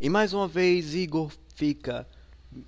E mais uma vez, Igor fica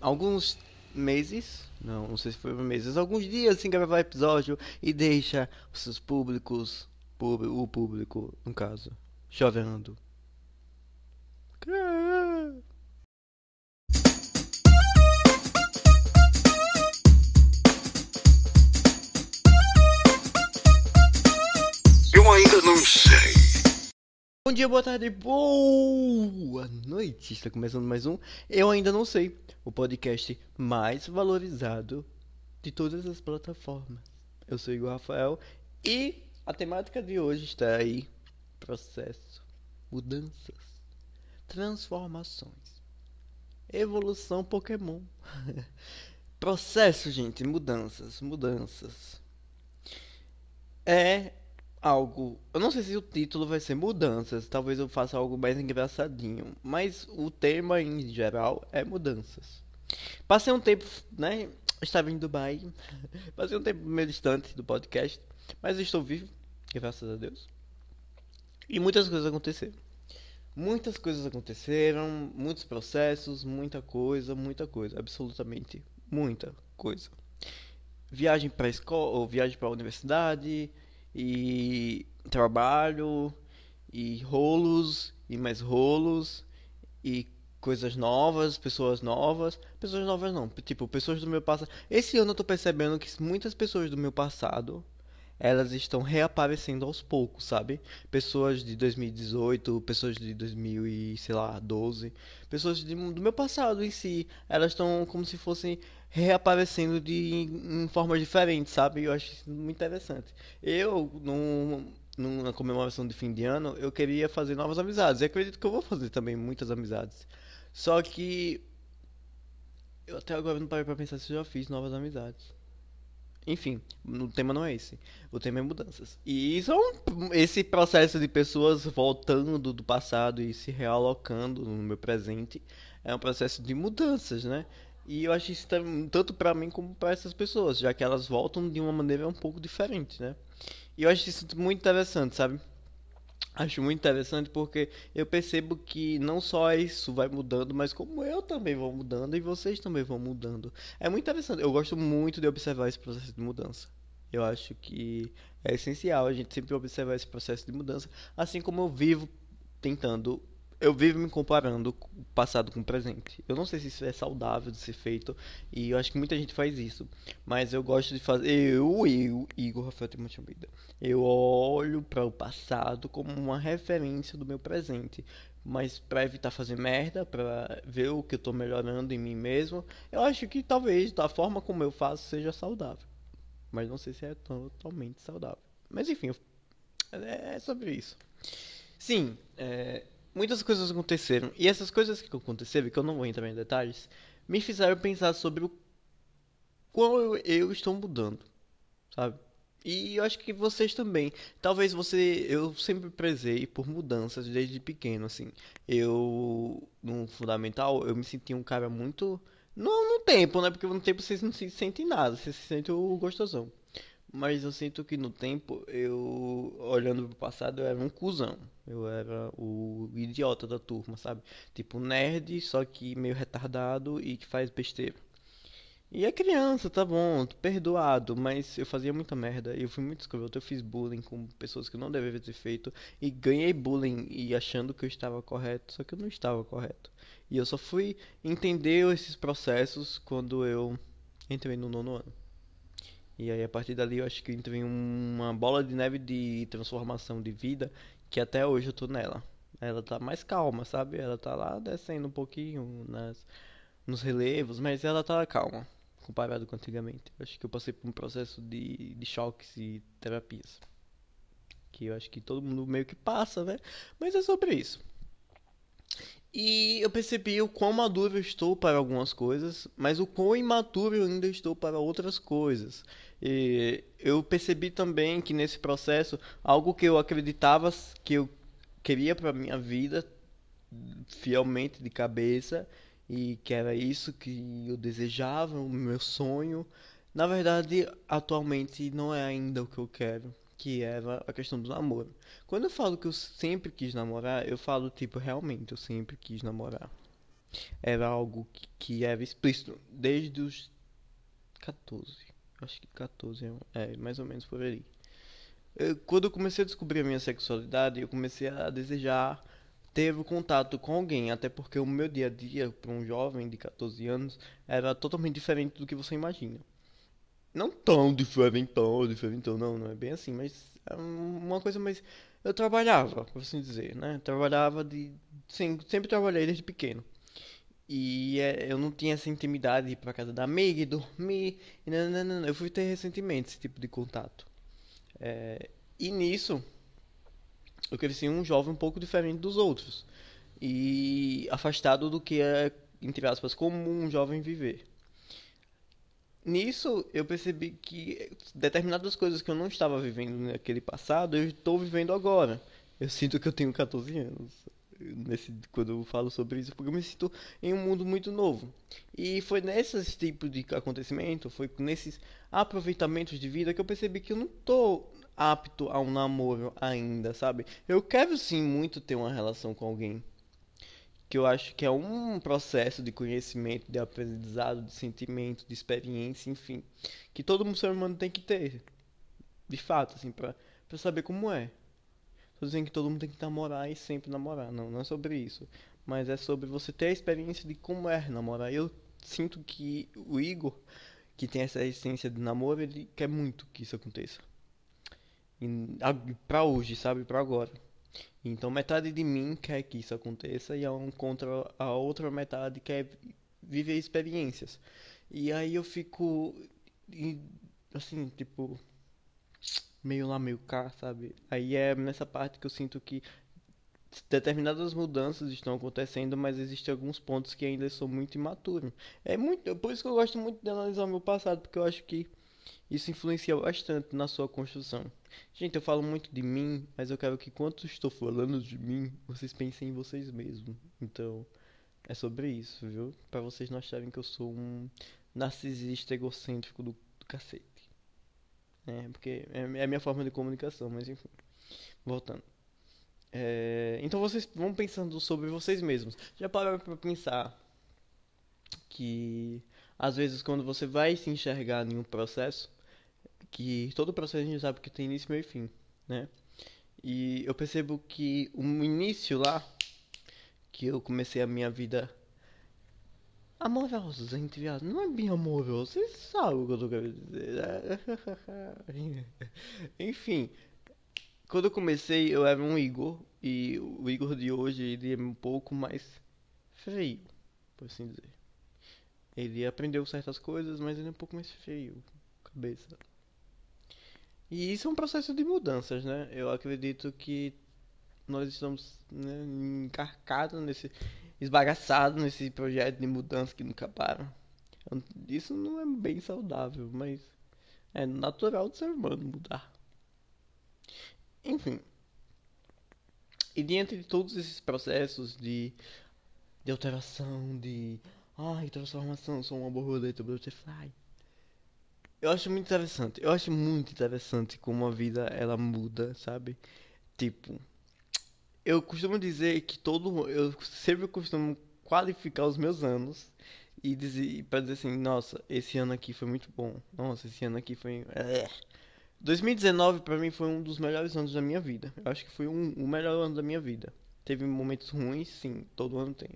alguns meses, não, não sei se foi meses, alguns dias sem gravar episódio e deixa os seus públicos, o público, no caso, chovendo. Eu Bom dia, boa tarde, boa noite. Está começando mais um Eu Ainda Não Sei, o podcast mais valorizado de todas as plataformas. Eu sou Igor Rafael e a temática de hoje está aí: processo, mudanças, transformações, evolução Pokémon. processo, gente, mudanças, mudanças. É algo. Eu não sei se o título vai ser mudanças, talvez eu faça algo mais engraçadinho, mas o tema em geral é mudanças. Passei um tempo, né? Estava em Dubai, passei um tempo meio distante do podcast, mas estou vivo, graças a Deus. E muitas coisas aconteceram. Muitas coisas aconteceram, muitos processos, muita coisa, muita coisa, absolutamente muita coisa. Viagem para escola, ou viagem para a universidade, e trabalho e rolos e mais rolos e coisas novas, pessoas novas, pessoas novas não, tipo, pessoas do meu passado. Esse ano eu tô percebendo que muitas pessoas do meu passado elas estão reaparecendo aos poucos, sabe? Pessoas de 2018, pessoas de 2000 e, sei lá, 12, pessoas de, do meu passado em si, elas estão como se fossem reaparecendo de em formas diferentes, sabe? Eu acho isso muito interessante. Eu, num, numa comemoração de fim de ano, eu queria fazer novas amizades. E acredito que eu vou fazer também muitas amizades. Só que eu até agora não parei pra pensar se eu já fiz novas amizades. Enfim, o tema não é esse. O tema é mudanças. E isso é um, esse processo de pessoas voltando do passado e se realocando no meu presente é um processo de mudanças, né? E eu acho isso tanto para mim como para essas pessoas, já que elas voltam de uma maneira um pouco diferente, né? E eu acho isso muito interessante, sabe? Acho muito interessante porque eu percebo que não só isso vai mudando, mas como eu também vou mudando e vocês também vão mudando. É muito interessante. Eu gosto muito de observar esse processo de mudança. Eu acho que é essencial a gente sempre observar esse processo de mudança, assim como eu vivo tentando eu vivo me comparando o passado com o presente. Eu não sei se isso é saudável de ser feito e eu acho que muita gente faz isso, mas eu gosto de fazer. Eu, eu, Igor Rafael Timothy Almeida, eu olho para o passado como uma referência do meu presente. Mas para evitar fazer merda, para ver o que eu tô melhorando em mim mesmo, eu acho que talvez da forma como eu faço seja saudável. Mas não sei se é totalmente saudável. Mas enfim, é sobre isso. Sim, é, muitas coisas aconteceram. E essas coisas que aconteceram, que eu não vou entrar em detalhes, me fizeram pensar sobre o quão eu, eu estou mudando, sabe? E eu acho que vocês também. Talvez você. Eu sempre prezei por mudanças desde pequeno, assim. Eu. No fundamental, eu me sentia um cara muito. Não no tempo, né? Porque no tempo vocês não se sentem nada, vocês se sentem o gostosão. Mas eu sinto que no tempo, eu, olhando pro passado, eu era um cuzão. Eu era o idiota da turma, sabe? Tipo, nerd, só que meio retardado e que faz besteira. E é criança, tá bom, perdoado, mas eu fazia muita merda. Eu fui muito escroto, eu fiz bullying com pessoas que não deveria ter feito. E ganhei bullying e achando que eu estava correto, só que eu não estava correto. E eu só fui entender esses processos quando eu entrei no nono ano. E aí a partir dali eu acho que entrei em uma bola de neve de transformação de vida que até hoje eu tô nela. Ela tá mais calma, sabe? Ela tá lá descendo um pouquinho nas, nos relevos, mas ela tá calma comparado com antigamente. Eu acho que eu passei por um processo de, de choques e terapias. Que eu acho que todo mundo meio que passa, né? Mas é sobre isso. E eu percebi o quão maduro eu estou para algumas coisas, mas o quão imaturo eu ainda estou para outras coisas. E eu percebi também que nesse processo, algo que eu acreditava que eu queria para minha vida, fielmente de cabeça, e que era isso que eu desejava, o meu sonho, na verdade, atualmente não é ainda o que eu quero. Que era a questão do namoro. Quando eu falo que eu sempre quis namorar, eu falo tipo, realmente, eu sempre quis namorar. Era algo que, que era explícito desde os 14. Acho que 14 é, é mais ou menos por aí. Quando eu comecei a descobrir a minha sexualidade, eu comecei a desejar ter o contato com alguém, até porque o meu dia a dia para um jovem de 14 anos era totalmente diferente do que você imagina. Não tão diferentão, diferentão, não, não é bem assim, mas é uma coisa mais. Eu trabalhava, por assim dizer, né? Trabalhava de. Sim, sempre trabalhei desde pequeno. E é, eu não tinha essa intimidade de ir pra casa da amiga e dormir. E não, não, não, Eu fui ter recentemente esse tipo de contato. É, e nisso, eu cresci um jovem um pouco diferente dos outros. E afastado do que é, entre aspas, comum um jovem viver. Nisso, eu percebi que determinadas coisas que eu não estava vivendo naquele passado, eu estou vivendo agora. Eu sinto que eu tenho 14 anos nesse, quando eu falo sobre isso, porque eu me sinto em um mundo muito novo. E foi nesses tipos de acontecimento, foi nesses aproveitamentos de vida que eu percebi que eu não estou apto a um namoro ainda, sabe? Eu quero sim muito ter uma relação com alguém. Que eu acho que é um processo de conhecimento, de aprendizado, de sentimento, de experiência, enfim. Que todo ser humano tem que ter. De fato, assim, pra, pra saber como é. Tô dizendo que todo mundo tem que namorar e sempre namorar. Não, não é sobre isso. Mas é sobre você ter a experiência de como é namorar. Eu sinto que o Igor, que tem essa essência de namoro, ele quer muito que isso aconteça para hoje, sabe? Para agora. Então metade de mim quer que isso aconteça e a, contra a outra metade quer viver experiências. E aí eu fico assim, tipo meio lá, meio cá, sabe? Aí é nessa parte que eu sinto que determinadas mudanças estão acontecendo, mas existem alguns pontos que ainda sou muito imaturo. É muito, por isso que eu gosto muito de analisar o meu passado, porque eu acho que isso influencia bastante na sua construção. Gente, eu falo muito de mim, mas eu quero que quando estou falando de mim, vocês pensem em vocês mesmos. Então, é sobre isso, viu? Para vocês não acharem que eu sou um narcisista egocêntrico do, do cacete. É, porque é, é a minha forma de comunicação, mas enfim. Voltando. É, então vocês vão pensando sobre vocês mesmos. Já pararam para pensar que às vezes quando você vai se enxergar em um processo, que todo processo a gente sabe que tem início, meio e fim, né? E eu percebo que o início lá, que eu comecei a minha vida amorosa, entre aspas, não é bem amoroso, vocês sabem o que eu tô querendo dizer. Né? Enfim, quando eu comecei eu era um Igor, e o Igor de hoje ele é um pouco mais frio, por assim dizer. Ele aprendeu certas coisas, mas ele é um pouco mais feio, cabeça. E isso é um processo de mudanças, né? Eu acredito que nós estamos né, encarcados nesse, esbagaçados nesse projeto de mudança que nunca para. Isso não é bem saudável, mas é natural do ser humano mudar. Enfim. E diante de todos esses processos de, de alteração, de Ai, transformação, sou uma borboleta, butterfly. Eu acho muito interessante. Eu acho muito interessante como a vida ela muda, sabe? Tipo, eu costumo dizer que todo eu sempre costumo qualificar os meus anos e dizer para dizer assim, nossa, esse ano aqui foi muito bom. Nossa, esse ano aqui foi é. 2019 para mim foi um dos melhores anos da minha vida. Eu acho que foi um, o melhor ano da minha vida. Teve momentos ruins, sim, todo ano tem.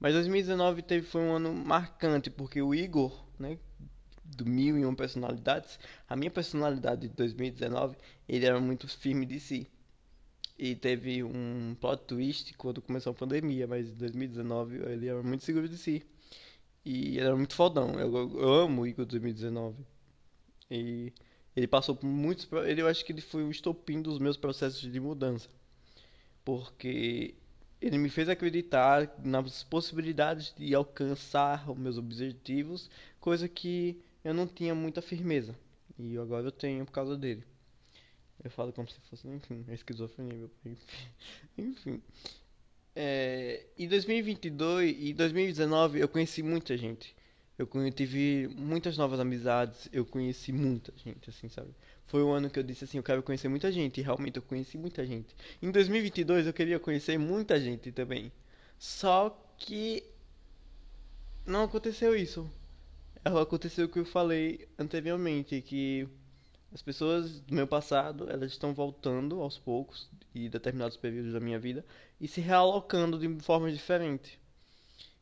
Mas 2019 teve, foi um ano marcante, porque o Igor, né, do Mil e Uma Personalidades, a minha personalidade de 2019, ele era muito firme de si. E teve um plot twist quando começou a pandemia, mas em 2019 ele era muito seguro de si. E ele era muito fodão. Eu, eu amo o Igor 2019. E ele passou por muitos. Ele, eu acho que ele foi o estopim dos meus processos de mudança. Porque ele me fez acreditar nas possibilidades de alcançar os meus objetivos, coisa que eu não tinha muita firmeza. E agora eu tenho por causa dele. Eu falo como se fosse, enfim, a esquizofrenia, meu pai. Enfim. É, em 2022 e 2019 eu conheci muita gente. Eu tive muitas novas amizades, eu conheci muita gente, assim, sabe? Foi o ano que eu disse assim, eu quero conhecer muita gente, e realmente eu conheci muita gente. Em 2022 eu queria conhecer muita gente também. Só que não aconteceu isso. Aconteceu o que eu falei anteriormente, que as pessoas do meu passado, elas estão voltando aos poucos e determinados períodos da minha vida e se realocando de formas diferentes.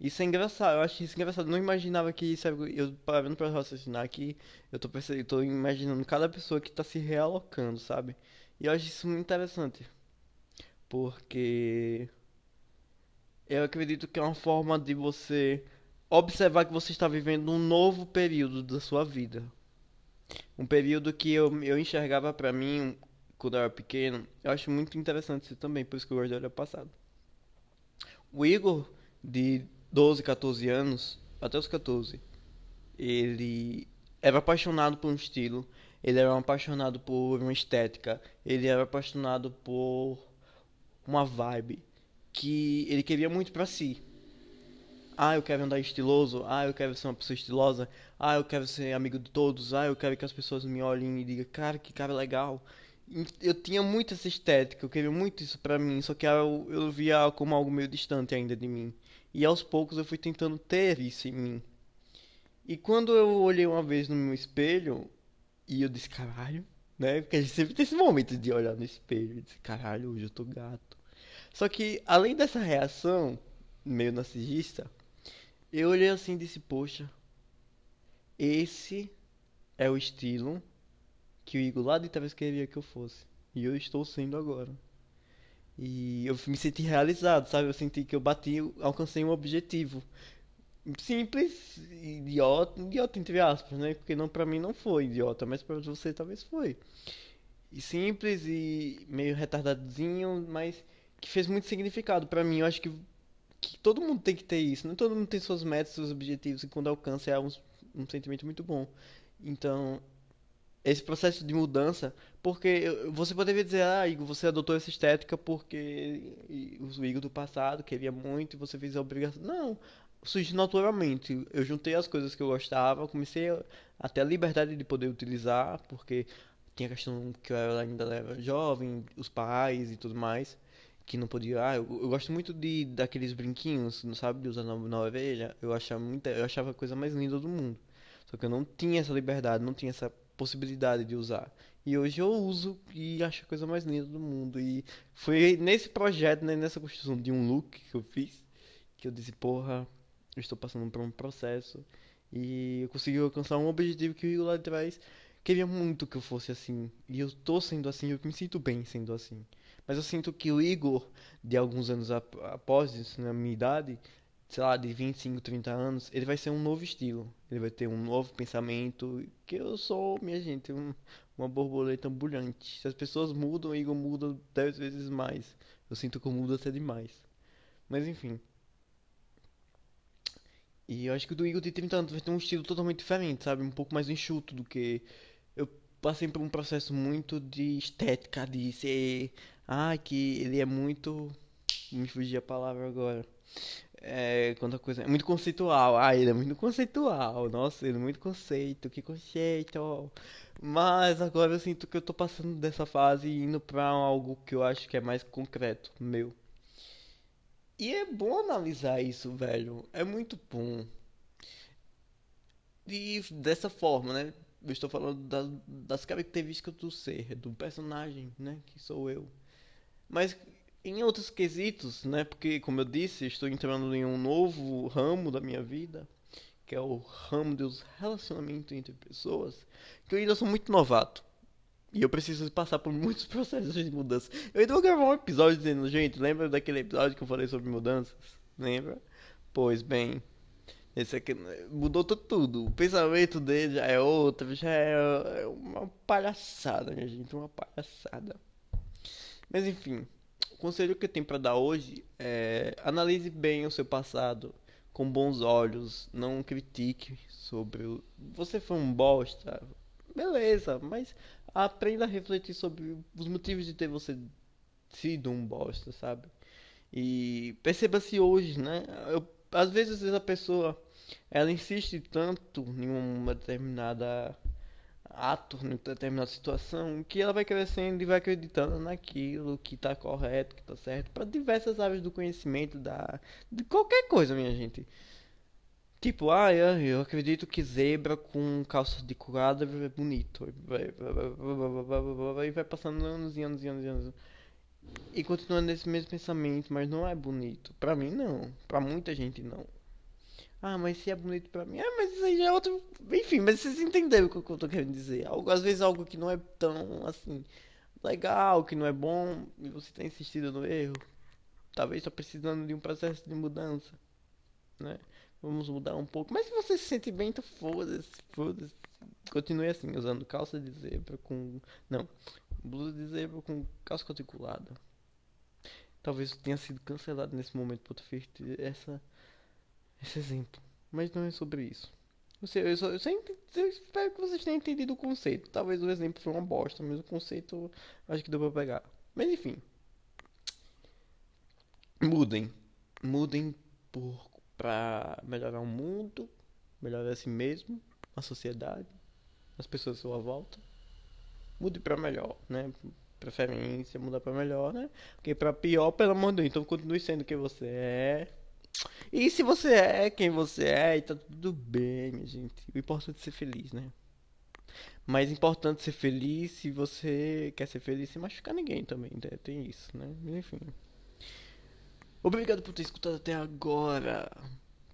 Isso é engraçado, eu acho isso engraçado. Eu não imaginava que isso eu parando para raciocinar aqui, eu tô percebendo, tô imaginando cada pessoa que tá se realocando, sabe? E eu acho isso muito interessante. Porque eu acredito que é uma forma de você observar que você está vivendo um novo período da sua vida. Um período que eu, eu enxergava para mim quando eu era pequeno. Eu acho muito interessante isso também, por isso que eu gosto de olhar passado. O Igor, de 12, 14 anos, até os 14, ele era apaixonado por um estilo, ele era apaixonado por uma estética, ele era apaixonado por uma vibe que ele queria muito para si. Ah, eu quero andar estiloso. Ah, eu quero ser uma pessoa estilosa. Ah, eu quero ser amigo de todos. Ah, eu quero que as pessoas me olhem e digam, cara, que cara legal. Eu tinha muito essa estética, eu queria muito isso pra mim, só que eu, eu via como algo meio distante ainda de mim. E aos poucos eu fui tentando ter isso em mim. E quando eu olhei uma vez no meu espelho, e eu disse, caralho, né? Porque a gente sempre tem esse momento de olhar no espelho e dizer, caralho, hoje eu tô gato. Só que, além dessa reação meio narcisista, eu olhei assim e disse, poxa, esse é o estilo que o Igor lá de queria que eu fosse. E eu estou sendo agora. E eu me senti realizado, sabe? Eu senti que eu bati, alcancei um objetivo. Simples, idiota, idiota entre aspas, né? Porque não para mim não foi idiota, mas para você talvez foi. E simples e meio retardadozinho, mas que fez muito significado para mim. Eu acho que que todo mundo tem que ter isso. Não todo mundo tem suas metas, seus objetivos, e quando alcança é um, um sentimento muito bom. Então, esse processo de mudança, porque você poderia dizer, ah, Igor, você adotou essa estética porque o Igor do passado queria muito e você fez a obrigação. Não, surgiu naturalmente. Eu juntei as coisas que eu gostava, comecei até a liberdade de poder utilizar, porque tinha a questão que eu ainda era jovem, os pais e tudo mais que não podia. Ah, eu, eu, gosto muito de daqueles brinquinhos, não sabe, de usar na, na orelha. Eu achava muita, eu achava a coisa mais linda do mundo. Só que eu não tinha essa liberdade, não tinha essa possibilidade de usar. E hoje eu uso e acho a coisa mais linda do mundo. E foi nesse projeto, né, nessa construção de um look que eu fiz, que eu disse, porra, eu estou passando por um processo. E eu consegui alcançar um objetivo que eu lá atrás queria muito que eu fosse assim. E eu tô sendo assim, eu me sinto bem sendo assim. Mas eu sinto que o Igor, de alguns anos após isso, na minha idade, sei lá, de 25, 30 anos, ele vai ser um novo estilo. Ele vai ter um novo pensamento. Que eu sou, minha gente, um, uma borboleta ambulante. Se as pessoas mudam, o Igor muda 10 vezes mais. Eu sinto que eu mudo até demais. Mas enfim. E eu acho que o do Igor de 30 anos vai ter um estilo totalmente diferente, sabe? Um pouco mais enxuto do que. Eu passei por um processo muito de estética, de ser ah, que ele é muito. Me fugi a palavra agora. É, quanta coisa. É muito conceitual. Ah, ele é muito conceitual. Nossa, ele é muito conceito. Que conceito. Mas agora eu sinto que eu tô passando dessa fase e indo pra algo que eu acho que é mais concreto, meu. E é bom analisar isso, velho. É muito bom. E dessa forma, né? Eu estou falando das, das características do ser, do personagem, né? Que sou eu. Mas em outros quesitos, né? Porque, como eu disse, estou entrando em um novo ramo da minha vida, que é o ramo dos relacionamentos entre pessoas, que eu ainda sou muito novato. E eu preciso passar por muitos processos de mudança. Eu ainda vou gravar um episódio dizendo, gente, lembra daquele episódio que eu falei sobre mudanças? Lembra? Pois bem, esse aqui mudou tudo. O pensamento dele já é outro, já é uma palhaçada, minha gente, uma palhaçada. Mas enfim, conselho que eu tenho para dar hoje é analise bem o seu passado com bons olhos, não critique sobre o... você foi um bosta. Beleza, mas aprenda a refletir sobre os motivos de ter você sido um bosta, sabe? E perceba-se hoje, né? Eu, às vezes a pessoa ela insiste tanto em uma determinada ato, em determinada situação, que ela vai crescendo e vai acreditando naquilo que tá correto, que tá certo, para diversas áreas do conhecimento, da, de qualquer coisa, minha gente. Tipo, ah, eu acredito que zebra com calça de curada é bonito. Vai, vai, vai, vai passando anos e anos e anos e anos. E continuando nesse mesmo pensamento, mas não é bonito. Pra mim, não. Pra muita gente, não. Ah, mas se é bonito pra mim. Ah, mas isso aí já é outro. Enfim, mas vocês entenderam o que eu tô querendo dizer. Algo, às vezes algo que não é tão assim. Legal, que não é bom. E você tá insistindo no erro. Talvez tá precisando de um processo de mudança. Né? Vamos mudar um pouco. Mas se você se sente bem, então foda-se. Foda-se. Continue assim, usando calça de zebra com. Não. Blusa de zebra com calça quadriculada. Talvez tenha sido cancelado nesse momento por ter feito essa esse exemplo. Mas não é sobre isso. Eu, sei, eu, só, eu, só eu espero que vocês tenham entendido o conceito. Talvez o exemplo foi uma bosta, mas o conceito acho que deu pra pegar. Mas enfim. Mudem. Mudem por, pra melhorar o mundo, melhorar a si mesmo, a sociedade, as pessoas à sua volta. Mude pra melhor, né? Preferência, mudar pra melhor, né? Porque pra pior, pelo amor de Deus, então continue sendo quem você é e se você é quem você é, tá tudo bem, minha gente. O importante é ser feliz, né? Mais importante ser feliz se você quer ser feliz sem machucar ninguém também, né? Tem isso, né? Enfim. Obrigado por ter escutado até agora.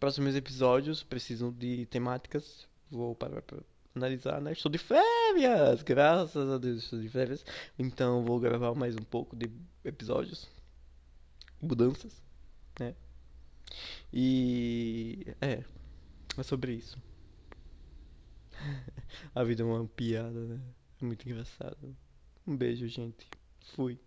Próximos episódios precisam de temáticas. Vou parar pra analisar, né? Estou de férias! Graças a Deus estou de férias. Então vou gravar mais um pouco de episódios. Mudanças, né? E. É. É sobre isso. A vida é uma piada, né? É muito engraçado. Um beijo, gente. Fui.